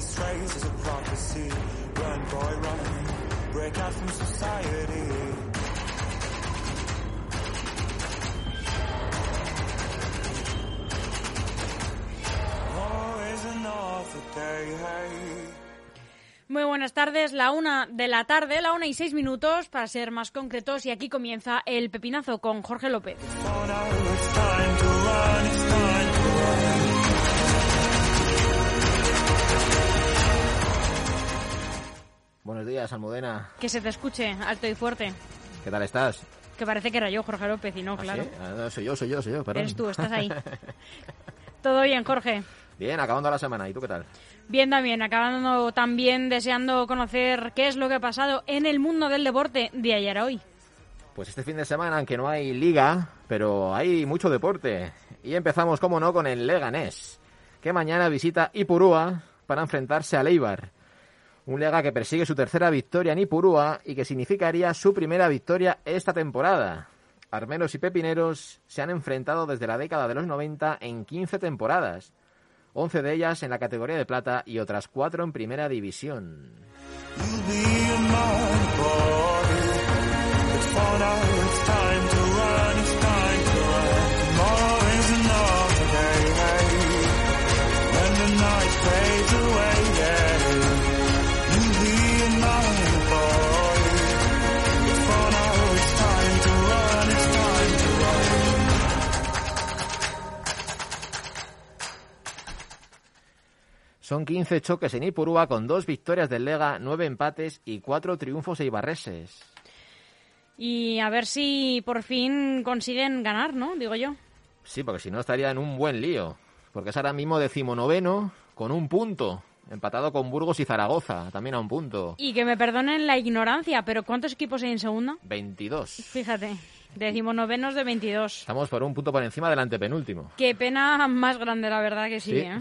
This race is a prophecy. Run, boy, run. Break out from society. Is another day, hey. Muy buenas tardes, la una de la tarde, la una y seis minutos para ser más concretos y aquí comienza el pepinazo con Jorge López. Buenos días, Almudena. Que se te escuche alto y fuerte. ¿Qué tal estás? Que parece que era yo, Jorge López, y no, ¿Ah, claro. sí? Ah, no, soy yo, soy yo, soy yo, perdón. Eres tú, estás ahí. Todo bien, Jorge. Bien, acabando la semana. ¿Y tú qué tal? Bien también, acabando también deseando conocer qué es lo que ha pasado en el mundo del deporte de ayer a hoy. Pues este fin de semana, aunque no hay liga, pero hay mucho deporte. Y empezamos, como no, con el Leganés, que mañana visita Ipurúa para enfrentarse al Eibar. Un Lega que persigue su tercera victoria en Ipurúa y que significaría su primera victoria esta temporada. Armeros y Pepineros se han enfrentado desde la década de los 90 en 15 temporadas, 11 de ellas en la categoría de plata y otras 4 en primera división. Son 15 choques en Ipurúa con dos victorias del Lega, 9 empates y 4 triunfos eibarreses. Y a ver si por fin consiguen ganar, ¿no? Digo yo. Sí, porque si no estaría en un buen lío. Porque es ahora mismo decimonoveno con un punto. Empatado con Burgos y Zaragoza, también a un punto. Y que me perdonen la ignorancia, pero ¿cuántos equipos hay en segunda? 22. Fíjate, decimonovenos de 22. Estamos por un punto por encima del antepenúltimo. Qué pena más grande, la verdad que sí, Sí. ¿eh?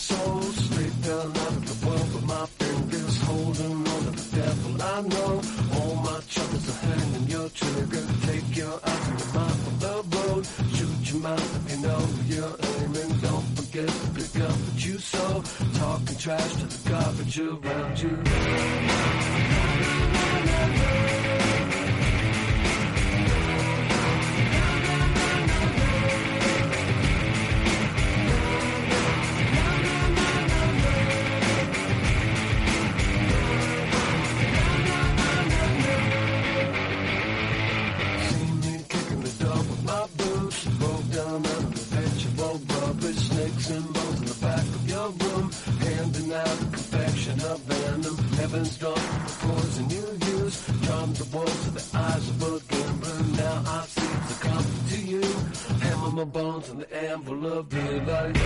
Soul straight down out of the world with my fingers holding on to the devil I know. All my troubles are hanging your trigger. Take your eyes and your mind from the road. Shoot your mouth you know you're aiming. Don't forget to pick up what you sow. Talking trash to the garbage around you handful of daylight.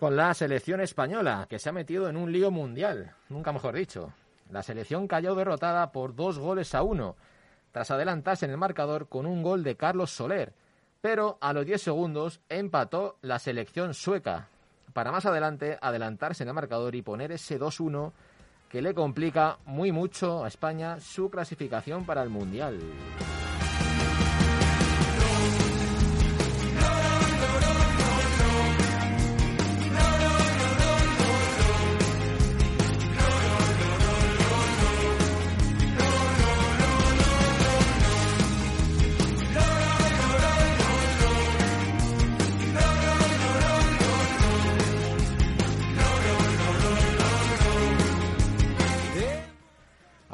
Con la selección española, que se ha metido en un lío mundial, nunca mejor dicho. La selección cayó derrotada por dos goles a uno, tras adelantarse en el marcador con un gol de Carlos Soler, pero a los 10 segundos empató la selección sueca, para más adelante adelantarse en el marcador y poner ese 2-1 que le complica muy mucho a España su clasificación para el Mundial.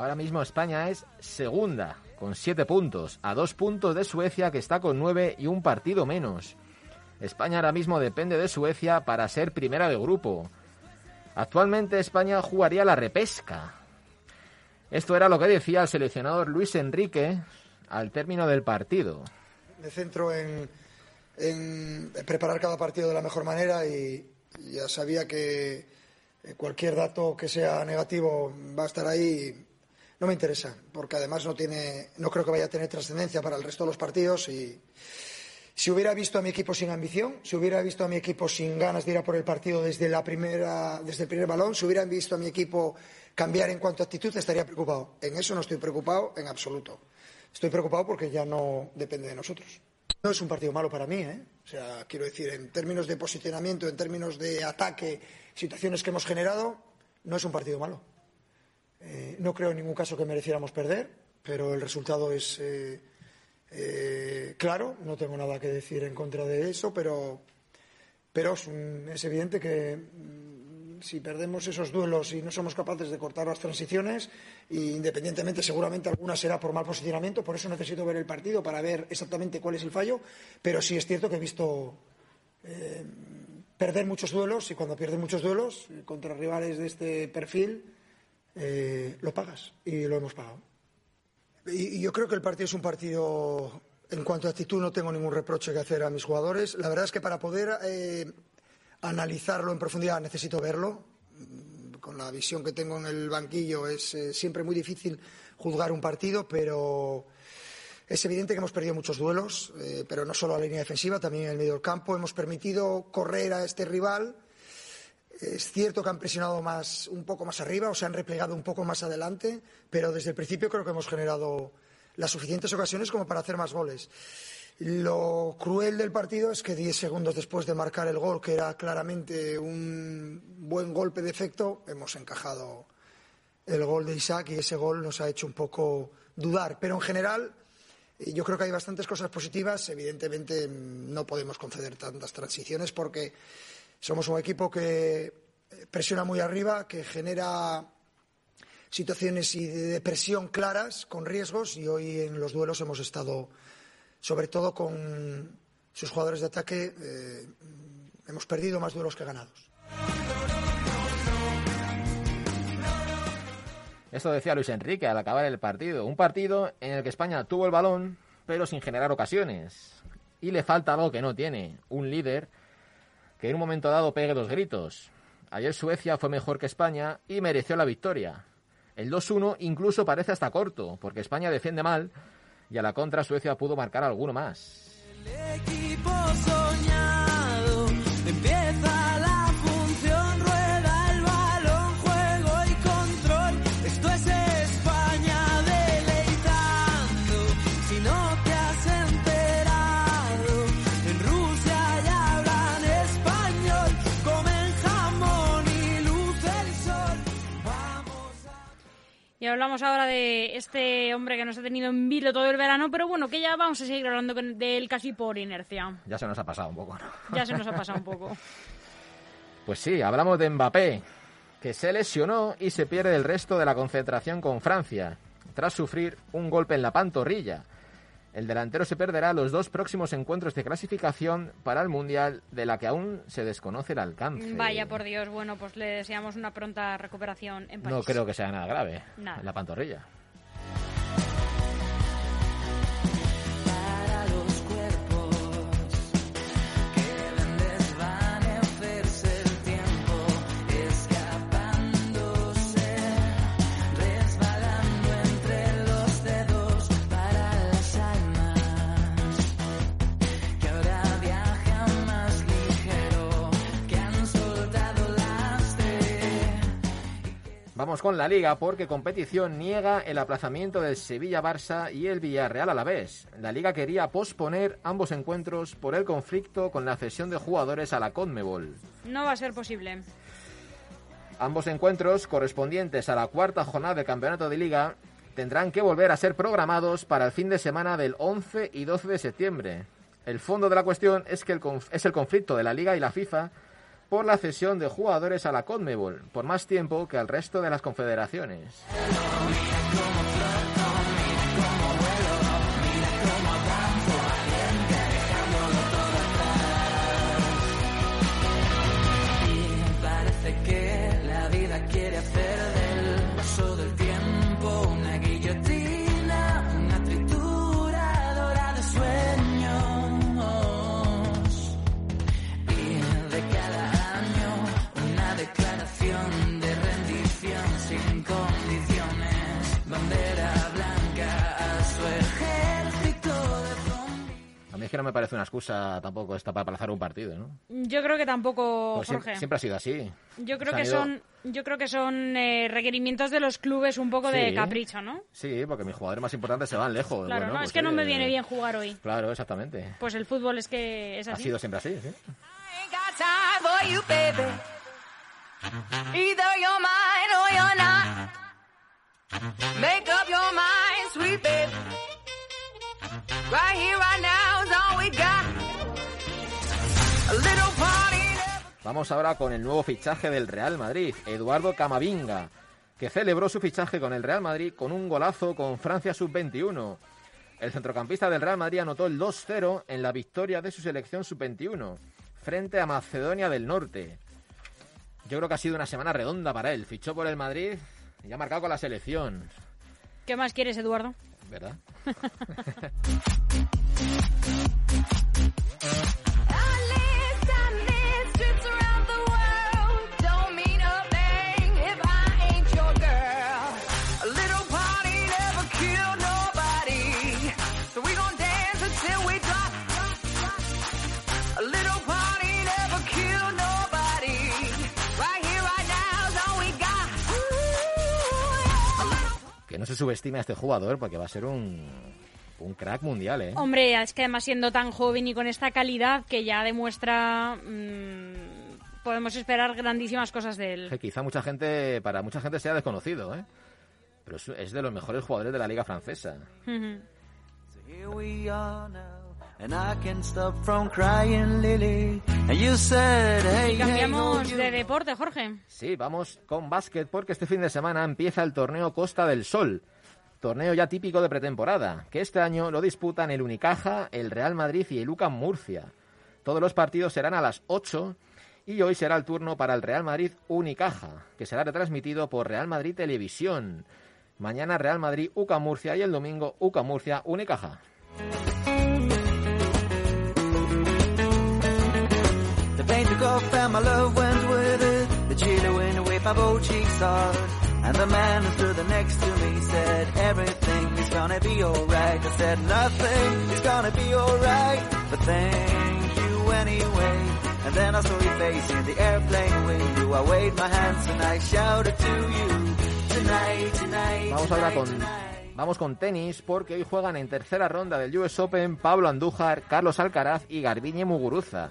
Ahora mismo España es segunda, con siete puntos, a dos puntos de Suecia, que está con nueve y un partido menos. España ahora mismo depende de Suecia para ser primera de grupo. Actualmente España jugaría la repesca. Esto era lo que decía el seleccionador Luis Enrique al término del partido. Me centro en, preparar cada partido de la mejor manera y ya sabía que eh, cualquier dato que sea negativo va a estar ahí. No me interesa, porque además no tiene, no creo que vaya a tener trascendencia para el resto de los partidos y si hubiera visto a mi equipo sin ambición, si hubiera visto a mi equipo sin ganas de ir a por el partido desde la primera, desde el primer balón, si hubieran visto a mi equipo cambiar en cuanto a actitud, estaría preocupado. En eso no estoy preocupado en absoluto. Estoy preocupado porque ya no depende de nosotros. No es un partido malo para mí, ¿eh? O sea, quiero decir, en términos de posicionamiento, en términos de ataque, situaciones que hemos generado, no es un partido malo. Eh, no creo en ningún caso que mereciéramos perder, pero el resultado es eh, eh, claro. No tengo nada que decir en contra de eso, pero, es, evidente que mm, si perdemos esos duelos y no somos capaces de cortar las transiciones, independientemente, seguramente alguna será por mal posicionamiento, por eso necesito ver el partido para ver exactamente cuál es el fallo, pero sí es cierto que he visto perder muchos duelos y cuando pierdes muchos duelos contra rivales de este perfil, eh, lo pagas y lo hemos pagado. Y, y yo creo que el partido es un partido, en cuanto a actitud, no tengo ningún reproche que hacer a mis jugadores. La verdad es que para poder eh, analizarlo en profundidad necesito verlo. Con la visión que tengo en el banquillo es eh, siempre muy difícil juzgar un partido, pero es evidente que hemos perdido muchos duelos, eh, pero no solo a la línea defensiva, también en el medio del campo. Hemos permitido correr a este rival. Es cierto que han presionado más, un poco más arriba o se han replegado un poco más adelante, pero desde el principio creo que hemos generado las suficientes ocasiones como para hacer más goles. Lo cruel del partido es que 10 segundos después de marcar el gol, que era claramente un buen golpe de efecto, hemos encajado el gol de Isaac y ese gol nos ha hecho un poco dudar. Pero en general, yo creo que hay bastantes cosas positivas. Evidentemente, no podemos conceder tantas transiciones porque somos un equipo que eh, presiona muy arriba, que genera situaciones de presión claras, con riesgos, y hoy en los duelos hemos estado, sobre todo con sus jugadores de ataque, eh, hemos perdido más duelos que ganados. Esto decía Luis Enrique al acabar el partido. Un partido en el que España tuvo el balón, pero sin generar ocasiones. Y le falta algo que no tiene, un líder que en un momento dado pegue los gritos. Ayer Suecia fue mejor que España y mereció la victoria. El 2-1 incluso parece hasta corto, porque España defiende mal y a la contra Suecia pudo marcar alguno más. Hablamos ahora de este hombre que nos ha tenido en vilo todo el verano, pero bueno, que ya vamos a seguir hablando de él casi por inercia. Ya se nos ha pasado un poco, ¿no? Ya se nos ha pasado un poco. Pues sí, hablamos de Mbappé, que se lesionó y se pierde el resto de la concentración con Francia, tras sufrir un golpe en la pantorrilla. El delantero se perderá los dos próximos encuentros de clasificación para el Mundial, de la que aún se desconoce el alcance. Vaya por Dios, bueno, pues le deseamos una pronta recuperación en París. No creo que sea nada grave. Nada. En la pantorrilla. Vamos con la Liga porque competición niega el aplazamiento del Sevilla-Barça y el Villarreal a la vez. La Liga quería posponer ambos encuentros por el conflicto con la cesión de jugadores a la Conmebol. No va a ser posible. Ambos encuentros, correspondientes a la cuarta jornada del Campeonato de Liga, tendrán que volver a ser programados para el fin de semana del 11 y 12 de septiembre. El fondo de la cuestión es que el es el conflicto de la Liga y la FIFA por la cesión de jugadores a la Conmebol por más tiempo que al resto de las confederaciones. Es que no me parece una excusa tampoco esta para aplazar un partido, ¿no? Yo creo que tampoco, Pues Jorge. siempre ha sido así. Yo creo Se que son, yo creo que son eh, requerimientos de los clubes un poco de Sí. capricho, ¿no? Sí, porque mis jugadores más importantes se van lejos. Claro, Bueno, no, pues, es que no me viene bien jugar hoy. Claro, exactamente. Pues el fútbol es que es Ha así. sido siempre así, ¿sí? Vamos ahora con el nuevo fichaje del Real Madrid, Eduardo Camavinga, que celebró su fichaje con el Real Madrid con un golazo con Francia Sub-21. El centrocampista del Real Madrid anotó el 2-0 en la victoria de su selección Sub-21 frente a Macedonia del Norte. Yo creo que ha sido una semana redonda para él. Fichó por el Madrid y ha marcado con la selección. ¿Qué más quieres, Eduardo? ¿Verdad? subestime a este jugador porque va a ser un, un crack mundial, ¿eh? Hombre, es que además siendo tan joven y con esta calidad que ya demuestra, mm, podemos esperar grandísimas cosas de él. que quizá mucha gente, para mucha gente sea desconocido, ¿eh? Pero es, de los mejores jugadores de la liga francesa. Ujú. So cambiamos de deporte, Jorge. Sí, vamos con básquet porque este fin de semana empieza el torneo Costa del Sol. Torneo ya típico de pretemporada, que este año lo disputan el Unicaja, el Real Madrid y el UCAM Murcia. Todos los partidos serán a las 8 y hoy será el turno para el Real Madrid Unicaja, que será retransmitido por Real Madrid Televisión. Mañana Real Madrid UCAM Murcia y el domingo UCAM Murcia Unicaja. Took off and my love went with it. The chilly went away, my both cheeks hard. And the man who stood next to me said, everything is gonna be alright. I said, nothing is gonna be alright. But thank you anyway. And then I saw your face in the airplane window. I waved my hands and I shouted to you. Tonight, tonight, Vamos ahora con, vamos con tenis porque hoy juegan en tercera ronda del US Open Pablo Andújar, Carlos Alcaraz y Garbiñe Muguruza.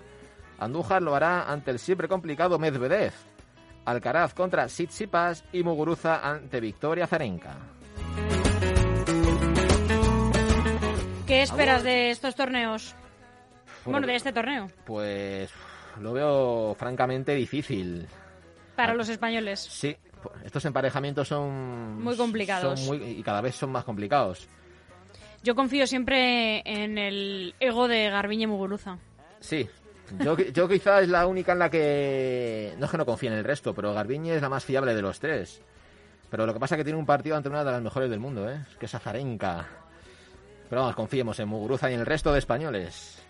Andújar lo hará ante el siempre complicado Medvedev. Alcaraz contra Tsitsipas y Muguruza ante Victoria Zarenka. ¿Qué esperas de estos torneos? Bueno, Bueno, de este torneo, Pues lo veo francamente difícil. para los españoles. Sí, estos emparejamientos son Muy complicados. son muy- y cada vez son más complicados. Yo confío siempre en el ego de Garbiñe Muguruza. Sí. Yo, yo quizá es la única en la que... No es que no confíe en el resto, pero Garbiñe es la más fiable de los tres. Pero lo que pasa es que tiene un partido ante una de las mejores del mundo, ¿eh? Es que es Azarenka. Pero vamos, confiemos en Muguruza y en el resto de españoles.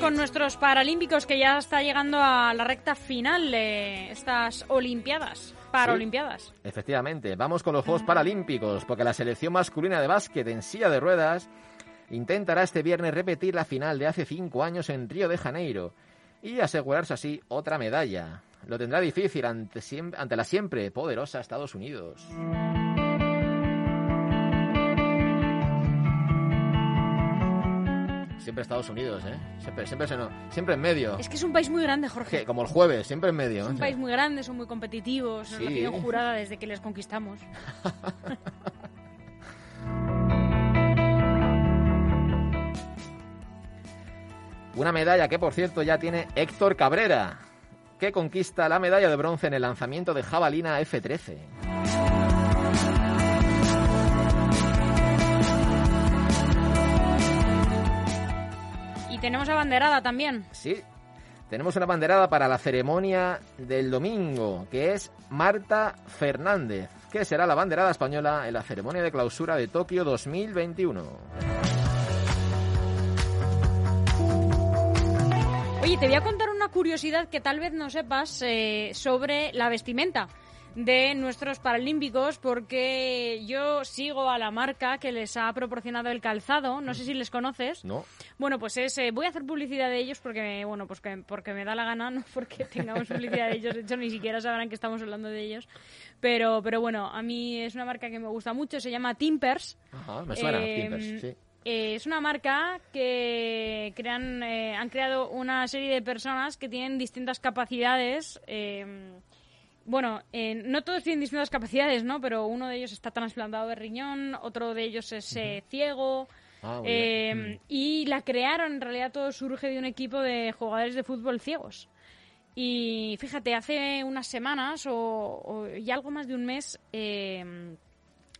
Con nuestros paralímpicos que ya está llegando a la recta final de estas Olimpiadas, Paralimpiadas. Efectivamente, vamos con los Juegos Paralímpicos, porque la selección masculina de básquet en silla de ruedas intentará este viernes repetir la final de hace cinco años en Río de Janeiro y asegurarse así otra medalla. Lo tendrá difícil ante, ante la siempre poderosa Estados Unidos. Siempre Estados Unidos, ¿eh? Siempre, siempre, se no- siempre en medio. Es que es un país muy grande, Jorge. Que, como el jueves, siempre en medio. Es un país muy grande, son muy competitivos, nos la Sí. piden jurada desde que les conquistamos. Una medalla que, por cierto, ya tiene Héctor Cabrera, que conquista la medalla de bronce en el lanzamiento de jabalina F-13. Tenemos abanderada también. Sí, tenemos una banderada para la ceremonia del domingo, que es Marta Fernández, que será la banderada española en la ceremonia de clausura de Tokio 2021. Oye, te voy a contar una curiosidad que tal vez no sepas eh, sobre la vestimenta de nuestros paralímpicos porque yo sigo a la marca que les ha proporcionado el calzado, no sé si les conoces. ¿No? Bueno, pues es, eh, voy a hacer publicidad de ellos porque, bueno, pues que, porque me da la gana, no porque tengamos publicidad de ellos, de hecho ni siquiera sabrán que estamos hablando de ellos. Pero, pero bueno, a mí es una marca que me gusta mucho, se llama Timpers. Ajá, me suena, Eh, Timbers, sí. eh, es una marca que crean, han creado una serie de personas que tienen distintas capacidades. Bueno, eh, no todos tienen distintas capacidades, ¿no? Pero uno de ellos está trasplantado de riñón, otro de ellos es eh, ciego. Ah, eh, bien. y la crearon, en realidad todo surge de un equipo de jugadores de fútbol ciegos. Y fíjate, hace unas semanas o, o- y algo más de un mes eh,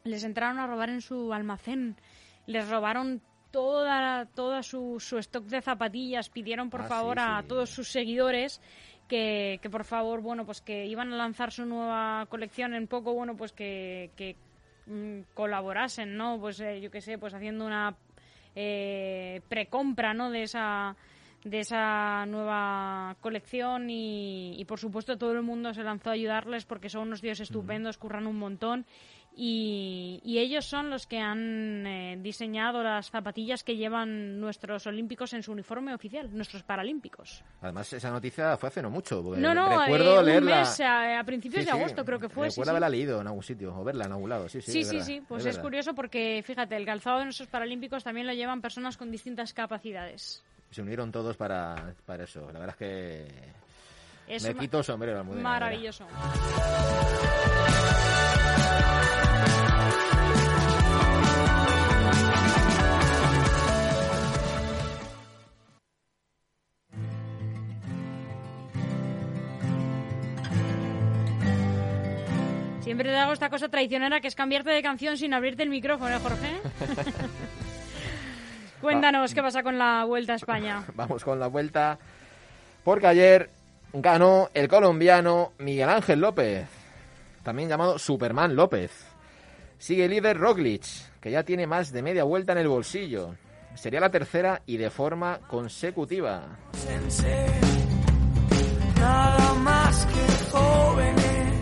les entraron a robar en su almacén. Les robaron toda, toda su, su stock de zapatillas. Pidieron, por Ah, sí, favor, a todos sus seguidores que, que, por favor, bueno, pues que iban a lanzar su nueva colección en poco, bueno, pues que, que mm, colaborasen, ¿no? Pues eh, yo qué sé, pues haciendo una eh, precompra, ¿no? De esa de esa nueva colección y, y, por supuesto todo el mundo se lanzó a ayudarles porque son unos tíos estupendos, curran un montón y, y ellos son los que han eh, diseñado las zapatillas que llevan nuestros olímpicos en su uniforme oficial, nuestros paralímpicos. Además, esa noticia fue hace no mucho. No, no, recuerdo eh, un leerla. mes a, a principios Sí, de sí, agosto creo que fue. sí, Recuerdo sí. haberla leído en algún sitio o verla en algún lado. Sí, sí, Sí, es sí, verdad, sí, pues es, verdad. curioso porque, fíjate, el calzado de nuestros paralímpicos también lo llevan personas con distintas capacidades. Se unieron todos para, para eso. La verdad es que Es me quito sombrero. Maravilloso. Siempre te hago esta cosa traicionera que es cambiarte de canción sin abrirte el micrófono, ¿eh, Jorge? Cuéntanos qué pasa con la Vuelta a España. Vamos con la vuelta. Porque ayer ganó el colombiano Miguel Ángel López, también llamado Superman López. Sigue líder Roglic, que ya tiene más de media vuelta en el bolsillo. Sería la tercera y de forma consecutiva. Nada más que jóvenes,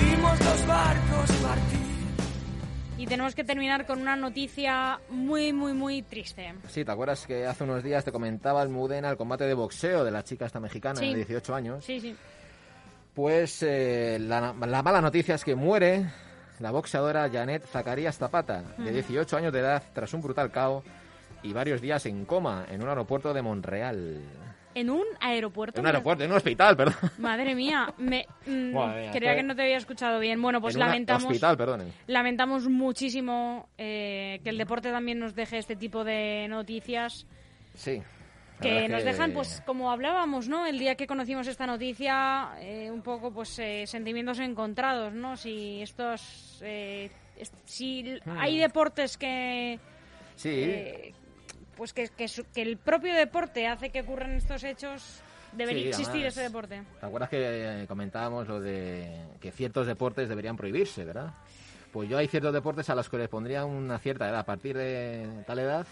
vimos los barcos partir. Y tenemos que terminar con una noticia muy, muy, muy triste. Sí, ¿te acuerdas que hace unos días te comentaba el Mudena el combate de boxeo de la chica esta mexicana Sí. de 18 años? Sí, sí. Pues eh, la, la mala noticia es que muere la boxeadora Janet Zacarías Zapata, de 18 años de edad, tras un brutal caos y varios días en coma en un aeropuerto de Monreal. En un aeropuerto. En un aeropuerto, en un hospital, perdón. Madre mía, me mm, Madre mía, creía que no te había escuchado bien. Bueno, pues en lamentamos, hospital, lamentamos muchísimo eh, que el deporte también nos deje este tipo de noticias. Sí. Que nos dejan, pues como hablábamos, ¿no? El día que conocimos esta noticia, eh, un poco, pues, eh, sentimientos encontrados, ¿no? Si estos, eh, si Hmm. hay deportes que, Sí, eh, pues que, que, su- que el propio deporte hace que ocurran estos hechos, debería Sí, existir además, ese deporte. ¿Te acuerdas que comentábamos lo de que ciertos deportes deberían prohibirse, verdad? Pues yo hay ciertos deportes a los que les pondría una cierta edad, a partir de tal edad,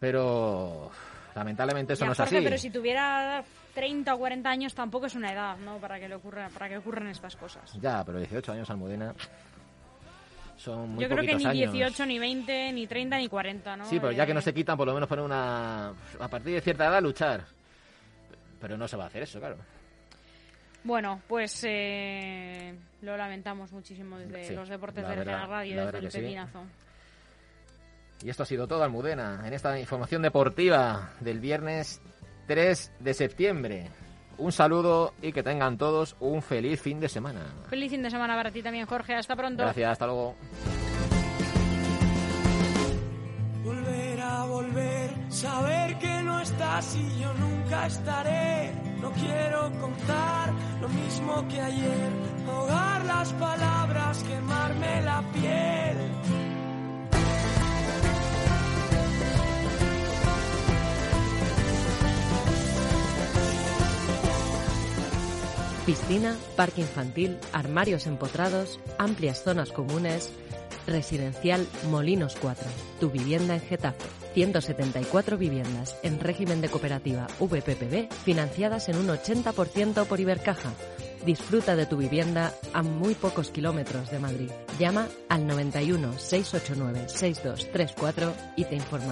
pero lamentablemente eso Ya, no es Jorge, así. pero si tuviera 30 o 40 años tampoco es una edad, ¿no? Para que le ocurra, para que ocurran estas cosas. Ya, pero 18 años Almudena son muy Yo creo que ni años. 18, ni 20, ni 30, ni 40, ¿no? Sí, pero ya que no Eh, se quitan, por lo menos poner una... A partir de cierta edad luchar. Pero no se va a hacer eso, claro. Bueno, pues eh, lo lamentamos muchísimo desde Sí, los deportes de la Radio, desde el sí. Y esto ha sido todo, Almudena, en esta información deportiva del viernes 3 de septiembre. Un saludo y que tengan todos un feliz fin de semana. Feliz fin de semana para ti también, Jorge. Hasta pronto. Gracias, hasta luego. Volver a volver, saber que no estás y yo nunca estaré. No quiero contar lo mismo que ayer, ahogar las palabras, quemarme la piel. Piscina, parque infantil, armarios empotrados, amplias zonas comunes. Residencial Molinos 4. Tu vivienda en Getafe. 174 viviendas en régimen de cooperativa VPPB financiadas en un 80% por Ibercaja. Disfruta de tu vivienda a muy pocos kilómetros de Madrid. Llama al 91 689 6234 y te informará.